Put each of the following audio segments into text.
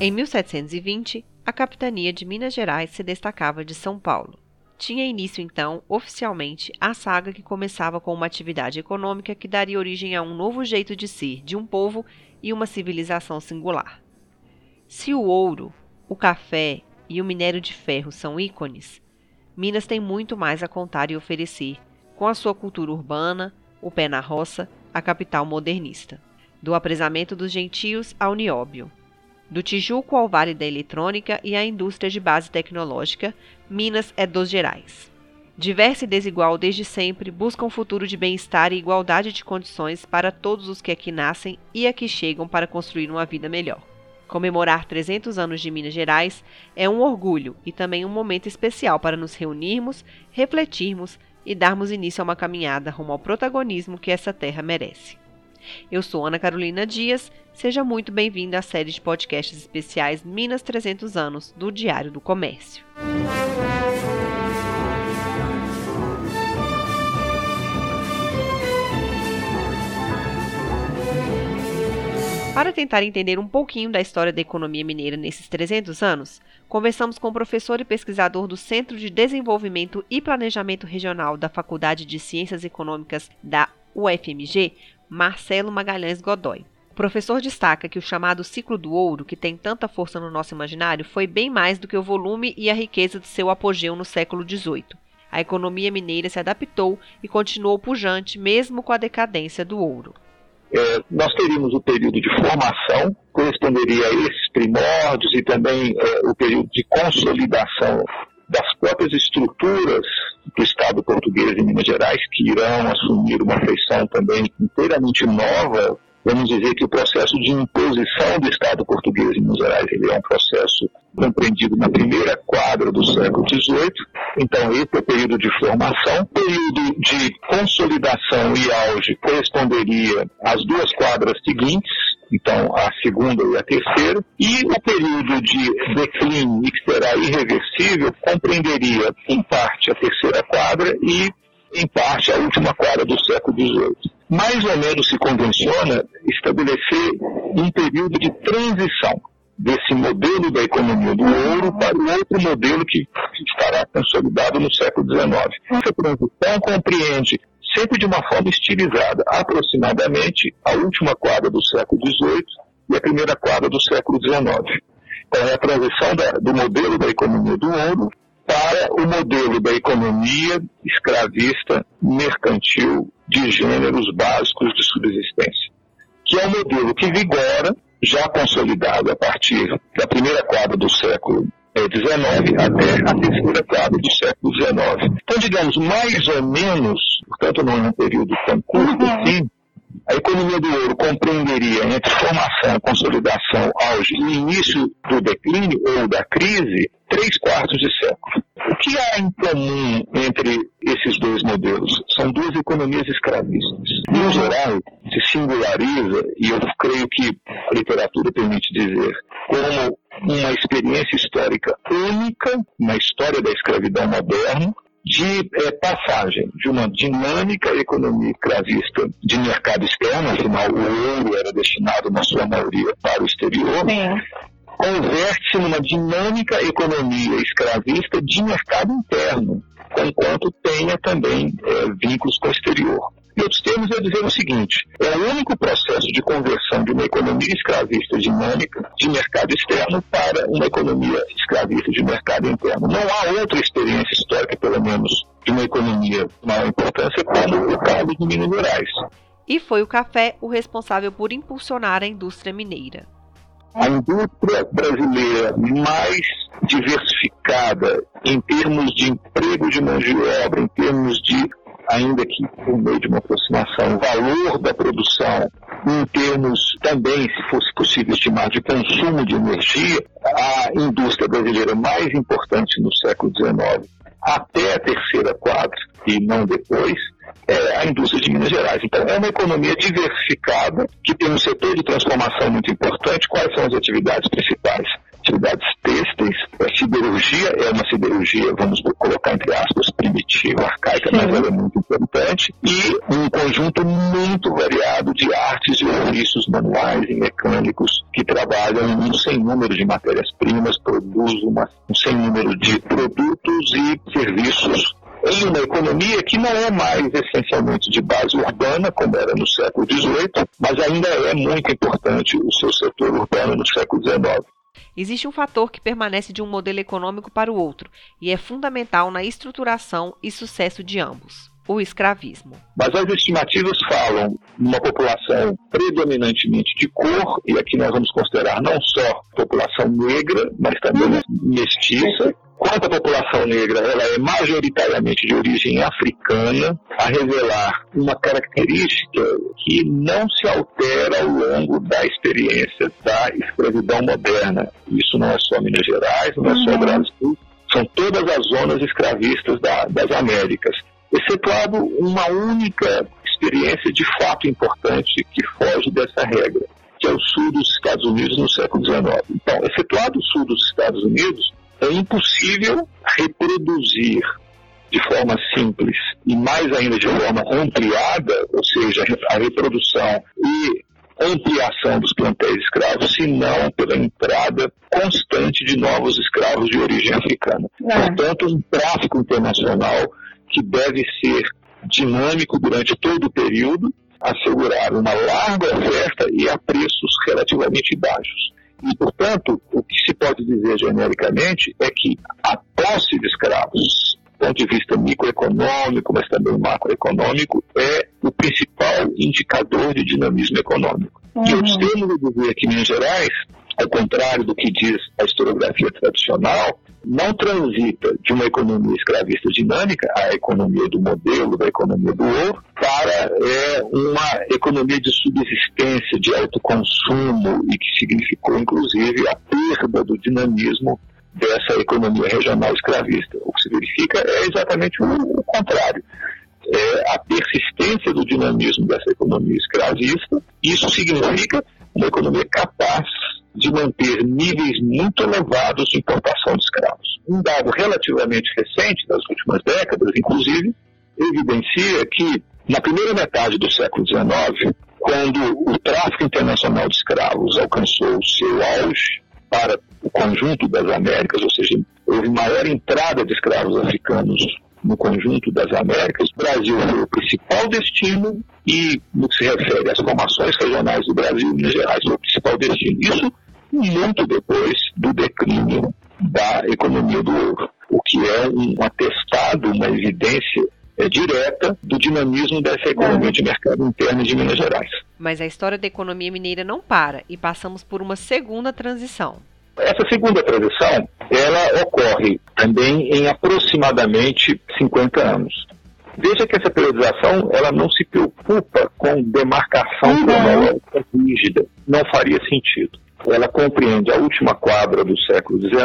Em 1720, a capitania de Minas Gerais se destacava de São Paulo. Tinha início então, oficialmente, a saga que começava com uma atividade econômica que daria origem a um novo jeito de ser de um povo e uma civilização singular. Se o ouro, o café e o minério de ferro são ícones, Minas tem muito mais a contar e oferecer, com a sua cultura urbana, o pé na roça, a capital modernista. Do apresamento dos gentios ao nióbio. Do Tijuco ao Vale da Eletrônica e à indústria de base tecnológica, Minas é dos Gerais. Diversa e desigual desde sempre, busca um futuro de bem-estar e igualdade de condições para todos os que aqui nascem e aqui chegam para construir uma vida melhor. Comemorar 300 anos de Minas Gerais é um orgulho e também um momento especial para nos reunirmos, refletirmos e darmos início a uma caminhada rumo ao protagonismo que essa terra merece. Eu sou Ana Carolina Dias, seja muito bem-vinda à série de podcasts especiais Minas 300 anos do Diário do Comércio. Para tentar entender um pouquinho da história da economia mineira nesses 300 anos, conversamos com o professor e pesquisador do Centro de Desenvolvimento e Planejamento Regional da Faculdade de Ciências Econômicas da UFMG, Marcelo Magalhães Godoy. O professor destaca que o chamado ciclo do ouro, que tem tanta força no nosso imaginário, foi bem mais do que o volume e a riqueza de seu apogeu no século XVIII. A economia mineira se adaptou e continuou pujante mesmo com a decadência do ouro é, nós teríamos o período de formação, corresponderia a esses primórdios e também é, o período de consolidação das próprias estruturas do Estado português em Minas Gerais, que irão assumir uma feição também inteiramente nova vamos dizer que o processo de imposição do Estado português em Minas Gerais ele é um processo compreendido na primeira quadra do século XVIII. Então, esse é o período de formação. Período de consolidação e auge corresponderia às duas quadras seguintes, então a segunda e a terceira, e o período de declínio, que será irreversível, compreenderia, em parte, a terceira quadra e, em parte, a última quadra do século XVIII mais ou menos se convenciona estabelecer um período de transição desse modelo da economia do ouro para o outro modelo que estará consolidado no século XIX. Essa transição compreende, sempre de uma forma estilizada, aproximadamente a última quadra do século XVIII e a primeira quadra do século XIX. Então, é a transição da, do modelo da economia do ouro para o modelo da economia escravista mercantil de gêneros básicos de subsistência, que é um modelo que vigora, já consolidado a partir da primeira quadra do século XIX até a terceira quadra do século XIX. Então, digamos, mais ou menos, portanto não é um período tão curto uhum. assim, a economia do ouro compreenderia entre formação, consolidação, auge e início do declínio ou da crise três quartos de século. Que há em comum entre esses dois modelos? São duas economias escravistas. Em geral, se singulariza, e eu creio que a literatura permite dizer, como uma experiência histórica única na história da escravidão moderna, de é, passagem de uma dinâmica economia escravista de mercado externo, afinal o ouro era destinado na sua maioria para o exterior, converte-se numa dinâmica economia escravista de mercado interno, enquanto tenha também é, vínculos com o exterior. Em outros termos, é dizer o seguinte: é o único processo de conversão de uma economia escravista dinâmica de mercado externo para uma economia escravista de mercado interno. Não há outra experiência histórica, pelo menos, de uma economia de maior importância como o caso de Minas Gerais. E foi o café o responsável por impulsionar a indústria mineira. A indústria brasileira mais diversificada em termos de emprego de mão de obra, em termos de ainda que por meio de uma aproximação, valor da produção em termos também, se fosse possível estimar, de consumo de energia, a indústria brasileira mais importante no século XIX, até a terceira quadra e não depois, é a indústria de Minas Gerais. Então, é uma economia diversificada, que tem um setor de transformação muito importante. Quais são as atividades principais? Atividades têxteis. A siderurgia é uma siderurgia, vamos colocar entre aspas, primitiva, arcaica, mas ela é muito importante, e um conjunto muito variado de artes e ofícios manuais e mecânicos que trabalham um sem número de matérias-primas, produzem uma, um sem número de produtos e serviços em uma economia que não é mais essencialmente de base urbana, como era no século XVIII, mas ainda é muito importante o seu setor urbano no século XIX. Existe um fator que permanece de um modelo econômico para o outro e é fundamental na estruturação e sucesso de ambos o escravismo. Mas as estimativas falam uma população predominantemente de cor, e aqui nós vamos considerar não só população negra, mas também uhum. mestiça, Quanto à população negra, ela é majoritariamente de origem africana, a revelar uma característica que não se altera ao longo da experiência da escravidão moderna. Isso não é só Minas Gerais, não é só uhum. Brasil, são todas as zonas escravistas da, das Américas, excetuado uma única experiência de fato importante que foge dessa regra, que é o sul dos Estados Unidos no século XIX. Então, excetuado o sul dos Estados Unidos, é impossível reproduzir de forma simples e mais ainda de forma ampliada, ou seja, a reprodução e ampliação dos plantéis escravos, se não pela entrada constante de novos escravos de origem africana. É. Portanto, um tráfico internacional que deve ser dinâmico durante todo o período, assegurar uma larga oferta e a preços relativamente baixos. E, portanto, o que se pode dizer genericamente é que a posse de escravos, do ponto de vista microeconômico, mas também macroeconômico, é o principal indicador de dinamismo econômico. Uhum. E eu costumo dizer que, Minas Gerais, ao contrário do que diz a historiografia tradicional, não transita de uma economia escravista dinâmica, a economia do modelo, da economia do ouro, para é, uma economia de subsistência, de autoconsumo, e que significou, inclusive, a perda do dinamismo dessa economia regional escravista. O que se verifica é exatamente o, contrário. É a persistência do dinamismo dessa economia escravista, isso significa uma economia capaz de manter níveis muito elevados de importação de escravos. Um dado relativamente recente, das últimas décadas, inclusive, evidencia que na primeira metade do século XIX, quando o tráfico internacional de escravos alcançou seu auge para o conjunto das Américas, ou seja, houve maior entrada de escravos africanos no conjunto das Américas, o Brasil foi o principal destino e, no que se refere às formações regionais do Brasil, Minas Gerais foi o principal destino. Isso muito depois do declínio da economia do ouro, o que é um atestado, uma evidência é, direta do dinamismo dessa economia de mercado interno de Minas Gerais. Mas a história da economia mineira não para e passamos por uma segunda transição. Essa segunda transição, ela ocorre também em aproximadamente 50 anos. Veja que essa periodização ela não se preocupa com demarcação uhum. cronológica rígida, não faria sentido ela compreende a última quadra do século XIX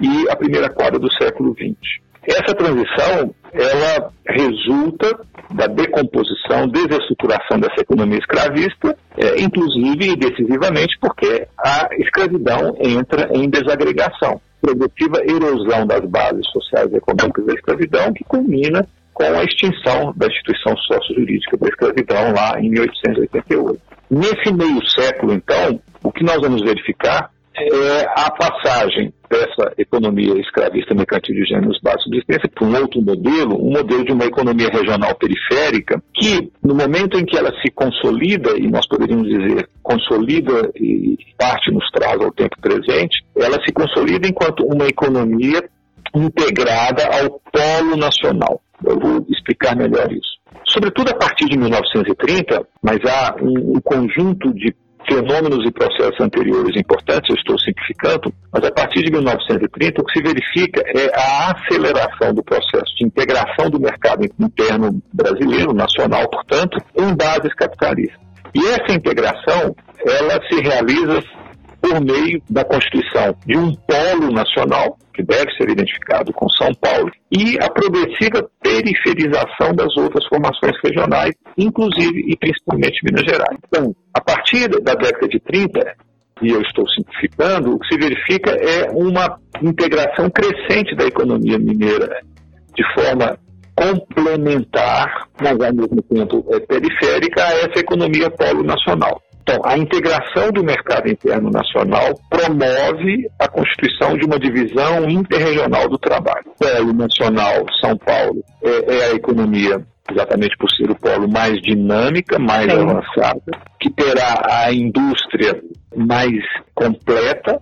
e a primeira quadra do século XX. Essa transição, ela resulta da decomposição, desestruturação dessa economia escravista, é, inclusive e decisivamente porque a escravidão entra em desagregação, progressiva erosão das bases sociais e econômicas da escravidão, que culmina com a extinção da instituição sócio-jurídica da escravidão lá em 1888. Nesse meio século, então, o que nós vamos verificar é a passagem dessa economia escravista mercantil de gêneros básicos de existência para um outro modelo, um modelo de uma economia regional periférica, que no momento em que ela se consolida, e nós poderíamos dizer consolida e parte nos traz ao tempo presente, ela se consolida enquanto uma economia integrada ao polo nacional. Eu vou explicar melhor isso. Sobretudo a partir de 1930, mas há um, um conjunto de fenômenos e processos anteriores importantes, eu estou simplificando, mas a partir de 1930 o que se verifica é a aceleração do processo de integração do mercado interno brasileiro, nacional, portanto, em bases capitalistas. E essa integração, ela se realiza por meio da constituição de um polo nacional, que deve ser identificado com São Paulo, e a progressiva periferização das outras formações regionais, inclusive e principalmente Minas Gerais. Então, a partir da década de 30, e eu estou simplificando, o que se verifica é uma integração crescente da economia mineira de forma complementar, mas ao mesmo tempo é, periférica a essa economia polo nacional. Então, a integração do mercado interno nacional promove a constituição de uma divisão interregional do trabalho. Polo nacional, São Paulo, é, é a economia exatamente por ser o polo mais dinâmica, mais Sim. avançada, que terá a indústria mais completa,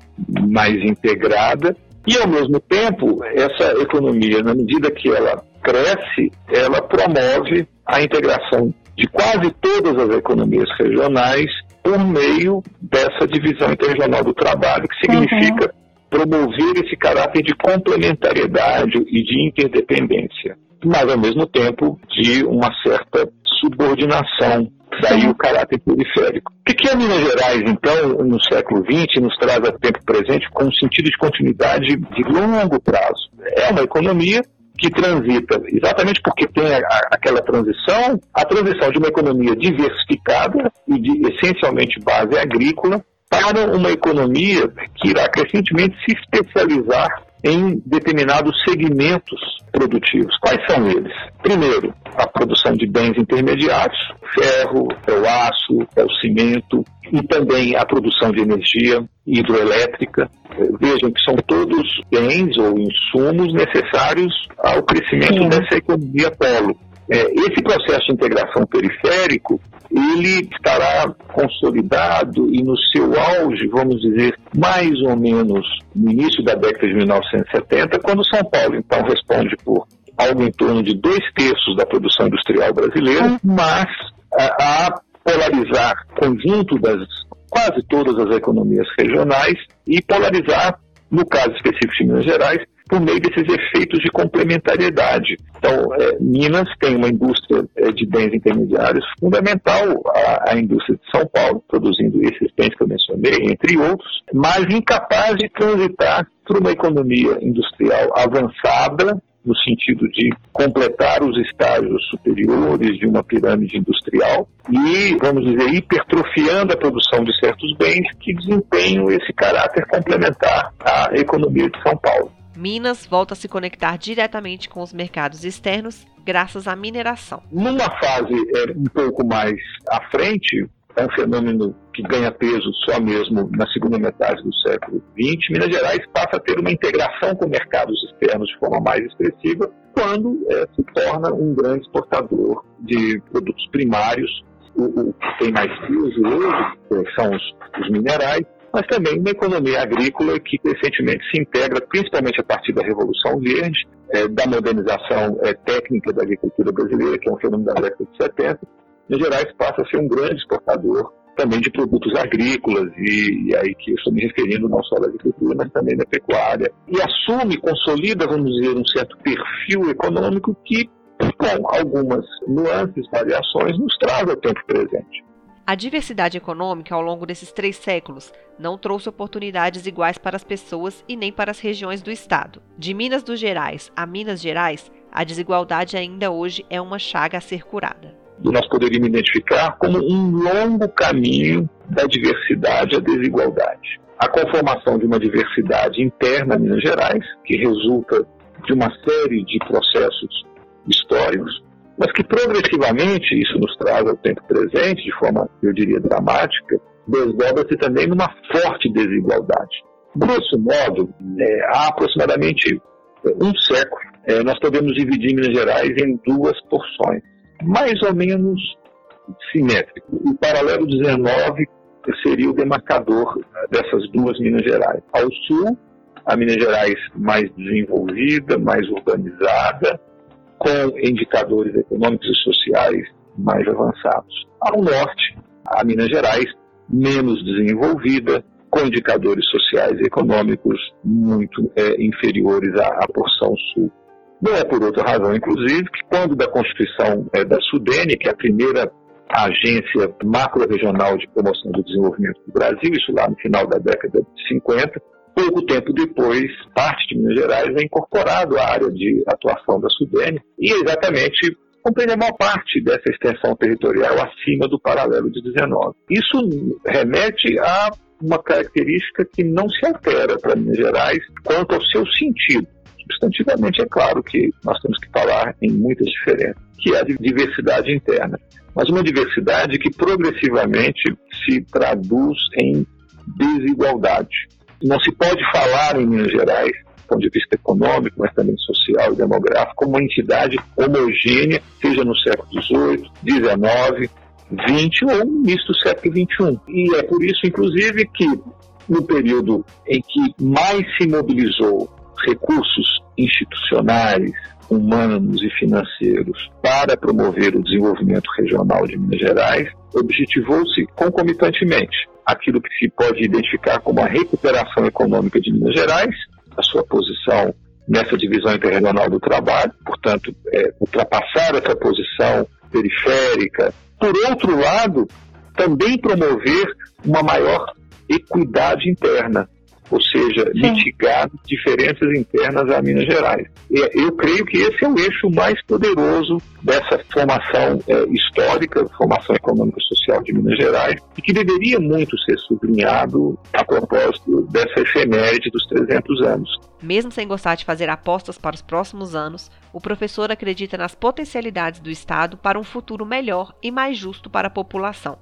mais integrada, e ao mesmo tempo, essa economia, na medida que ela cresce, ela promove a integração de quase todas as economias regionais por meio dessa divisão interregional do trabalho, que significa uhum. promover esse caráter de complementariedade e de interdependência, mas ao mesmo tempo de uma certa subordinação daí o caráter periférico. O que é Minas Gerais, então, no século XX, nos traz a tempo presente com um sentido de continuidade de longo prazo? É uma economia que transita, exatamente porque tem a, aquela transição, a transição de uma economia diversificada e de essencialmente base agrícola para uma economia que irá crescentemente se especializar em determinados segmentos produtivos. Quais são eles? Primeiro, a produção de bens intermediários, ferro, é o aço, é o cimento, e também a produção de energia hidroelétrica. Vejam que são todos bens ou insumos necessários ao crescimento Sim. dessa economia polo. É, esse processo de integração periférico ele estará consolidado e no seu auge, vamos dizer, mais ou menos no início da década de 1970, quando São Paulo então responde por algo em torno de dois terços da produção industrial brasileira, hum. mas a, a polarizar conjunto das quase todas as economias regionais e polarizar, no caso específico de Minas Gerais, por meio desses efeitos de complementariedade. Então, é, Minas tem uma indústria é, de bens intermediários fundamental à, à, indústria de São Paulo, produzindo esses bens que eu mencionei, entre outros, mas incapaz de transitar para uma economia industrial avançada no sentido de completar os estágios superiores de uma pirâmide industrial e, vamos dizer, hipertrofiando a produção de certos bens que desempenham esse caráter complementar à economia de São Paulo. Minas volta a se conectar diretamente com os mercados externos graças à mineração. Numa fase é, um pouco mais à frente, é um fenômeno que ganha peso só mesmo na segunda metade do século XX. Minas Gerais passa a ter uma integração com mercados externos de forma mais expressiva quando é, se torna um grande exportador de produtos primários. O, o que tem mais peso hoje é, são os, os minerais, mas também uma economia agrícola que recentemente se integra, principalmente a partir da Revolução Verde, é, da modernização é, técnica da agricultura brasileira, que é um fenômeno da década de 70. Minas Gerais passa a ser um grande exportador também de produtos agrícolas, e, e, aí que eu estou me referindo não só da agricultura, mas também da pecuária. E assume, consolida, vamos dizer, um certo perfil econômico que, com algumas nuances, variações, nos traz ao tempo presente. A diversidade econômica ao longo desses três séculos não trouxe oportunidades iguais para as pessoas e nem para as regiões do Estado. De Minas dos Gerais a Minas Gerais, a desigualdade ainda hoje é uma chaga a ser curada. Nós poderíamos identificar como um longo caminho da diversidade à desigualdade. A conformação de uma diversidade interna a Minas Gerais, que resulta de uma série de processos históricos, mas que progressivamente, isso nos traz ao tempo presente, de forma, eu diria, dramática, desdobra-se também numa forte desigualdade. Grosso modo, é, há aproximadamente um século, é, nós podemos dividir Minas Gerais em duas porções, mais ou menos simétricas. O paralelo 19 seria o demarcador dessas duas Minas Gerais. Ao sul, a Minas Gerais mais desenvolvida, mais urbanizada, com indicadores econômicos e sociais mais avançados. Ao norte, a Minas Gerais, menos desenvolvida, com indicadores sociais e econômicos muito é, inferiores à, à, porção sul. Não é por outra razão, inclusive, que quando da constituição é, da Sudene, que é a primeira agência macro-regional de promoção do desenvolvimento do Brasil, isso lá no final da década de 50, Pouco tempo depois, parte de Minas Gerais é incorporado à área de atuação da Sudene e exatamente compreende a maior parte dessa extensão territorial acima do paralelo de 19. Isso remete a uma característica que não se altera para Minas Gerais quanto ao seu sentido. substantivamente é claro que nós temos que falar em muitas diferenças, que é a diversidade interna. Mas uma diversidade que progressivamente se traduz em desigualdade. Não se pode falar em Minas Gerais, do ponto de vista econômico, mas também social e demográfico, como uma entidade homogênea, seja no século XVIII, XIX, XX ou do século XXI. E é por isso, inclusive, que no período em que mais se mobilizou recursos institucionais, humanos e financeiros para promover o desenvolvimento regional de Minas Gerais, objetivou-se concomitantemente aquilo que se pode identificar como a recuperação econômica de Minas Gerais, a sua posição nessa divisão interregional do trabalho, portanto, é, ultrapassar essa posição periférica. Por outro lado, também promover uma maior equidade interna, ou seja, Sim. mitigar diferenças internas a Minas Gerais. Eu creio que esse é o eixo mais poderoso dessa formação é, histórica, formação econômica e social de Minas Gerais, e que deveria muito ser sublinhado a propósito dessa efeméride dos 300 anos. Mesmo sem gostar de fazer apostas para os próximos anos, o professor acredita nas potencialidades do Estado para um futuro melhor e mais justo para a população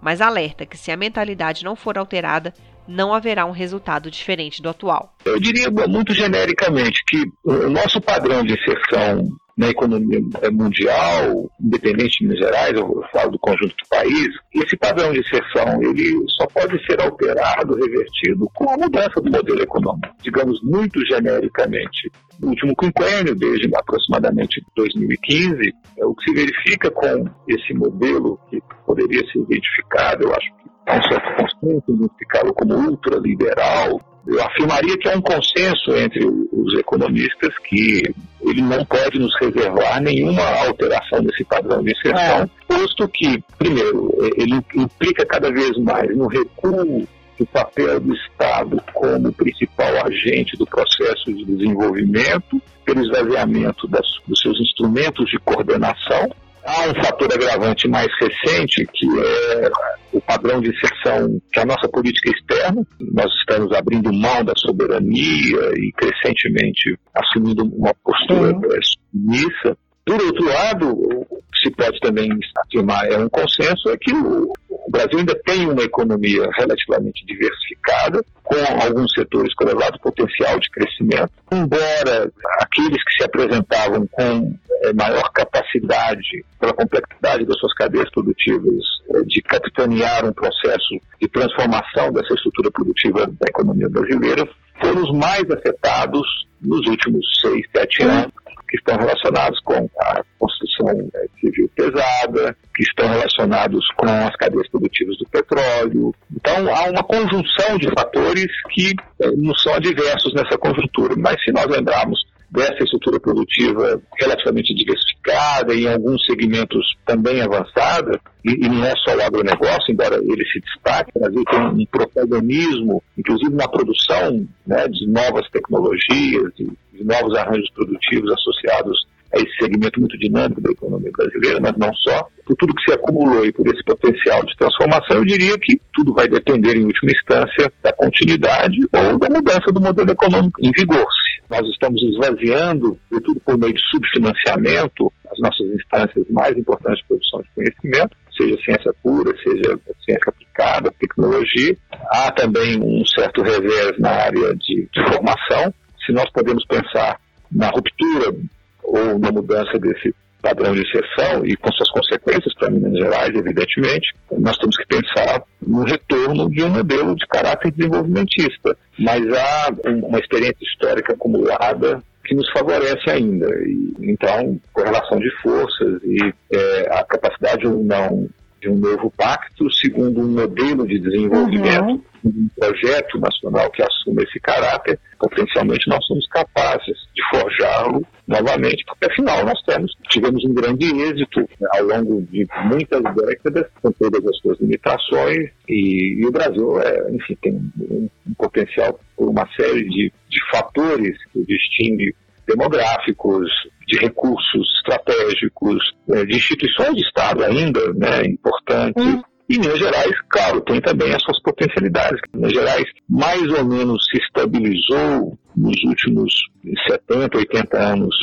mas alerta que se a mentalidade não for alterada, não haverá um resultado diferente do atual. Eu diria muito genericamente que o nosso padrão de inserção na economia mundial, independente de Minas Gerais, eu falo do conjunto do país, esse padrão de inserção ele só pode ser alterado, revertido com a mudança do modelo econômico. Digamos muito genericamente, no último quinquênio, desde aproximadamente 2015, é o que se verifica com esse modelo que poderia ser identificado, eu acho que um certo consenso, identificá-lo como ultraliberal, eu afirmaria que há um consenso entre os economistas que ele não pode nos reservar nenhuma alteração desse padrão de inserção, é. posto que, primeiro, ele implica cada vez mais no recuo do papel do Estado como principal agente do processo de desenvolvimento, pelo esvaziamento das, dos seus instrumentos de coordenação, Há um fator agravante mais recente, que é o padrão de inserção que a nossa política externa. Nós estamos abrindo mão da soberania e crescentemente assumindo uma postura uhum. submissa. Por outro lado, se pode também afirmar é um consenso, é que o, Brasil ainda tem uma economia relativamente diversificada, com alguns setores com elevado potencial de crescimento, embora aqueles que se apresentavam com é, maior capacidade, pela complexidade das suas cadeias produtivas, é, de capitanear um processo de transformação dessa estrutura produtiva da economia brasileira, foram os mais afetados nos últimos seis, sete anos que estão relacionados com a construção né, civil pesada, que estão relacionados com as cadeias produtivas do petróleo. Então, há uma conjunção de fatores que não são adversos nessa conjuntura. Mas se nós lembrarmos dessa estrutura produtiva relativamente diversificada, em alguns segmentos também avançada, e, e, não é só o agronegócio, embora ele se destaque, o Brasil tem um protagonismo, inclusive na produção né, de novas tecnologias, de, de novos arranjos produtivos associados a esse segmento muito dinâmico da economia brasileira, mas não só, por tudo que se acumulou e por esse potencial de transformação, eu diria que tudo vai depender, em última instância, da continuidade ou da mudança do modelo econômico em vigor. Nós estamos esvaziando, tudo por meio de subfinanciamento, as nossas instâncias mais importantes de produção de conhecimento, seja ciência pura, seja ciência aplicada, tecnologia. Há também um certo revés na área de, de formação. Se nós podemos pensar na ruptura ou na mudança desse padrão de exceção e com suas consequências para Minas Gerais, evidentemente, nós temos que pensar no retorno de um modelo de caráter desenvolvimentista. Mas há uma experiência histórica acumulada que nos favorece ainda. E, então, correlação de forças e é, a capacidade ou não de um novo pacto, segundo um modelo de desenvolvimento, uhum. um projeto nacional que assuma esse caráter, potencialmente nós somos capazes de forjá-lo novamente, porque afinal nós temos, tivemos um grande êxito né, ao longo de muitas décadas, com todas as suas limitações, e, e o Brasil, é, enfim, tem um, um, potencial por uma série de, de fatores que o distingue demográficos, de recursos estratégicos, é, de instituições de Estado ainda né, importantes. Hum. E Minas Gerais, claro, tem também as suas potencialidades. Minas Gerais mais ou menos se estabilizou nos últimos 70, 80 anos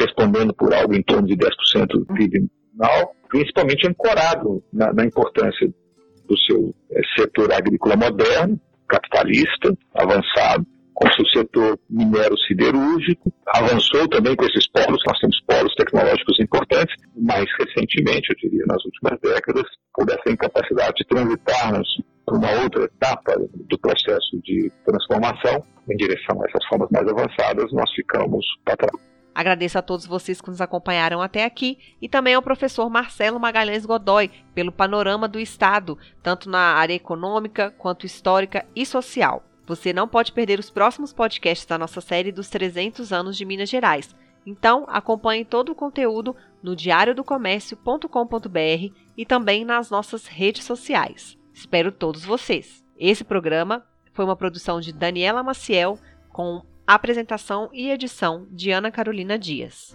respondendo por algo em torno de 10% do PIB nacional, principalmente ancorado na, na importância do seu é, setor agrícola moderno, capitalista, avançado, com seu setor minero-siderúrgico, avançou também com esses polos, nós temos polos tecnológicos importantes, mais recentemente, eu diria, nas últimas décadas, por essa incapacidade de transitarmos para uma outra etapa do processo de transformação em direção a essas formas mais avançadas, nós ficamos para trás. Agradeço a todos vocês que nos acompanharam até aqui e também ao professor Marcelo Magalhães Godoy pelo panorama do Estado, tanto na área econômica quanto histórica e social. Você não pode perder os próximos podcasts da nossa série dos 300 anos de Minas Gerais. Então, acompanhe todo o conteúdo no diariodocomércio.com.br e também nas nossas redes sociais. Espero todos vocês. Esse programa foi uma produção de Daniela Maciel com apresentação e edição de Ana Carolina Dias.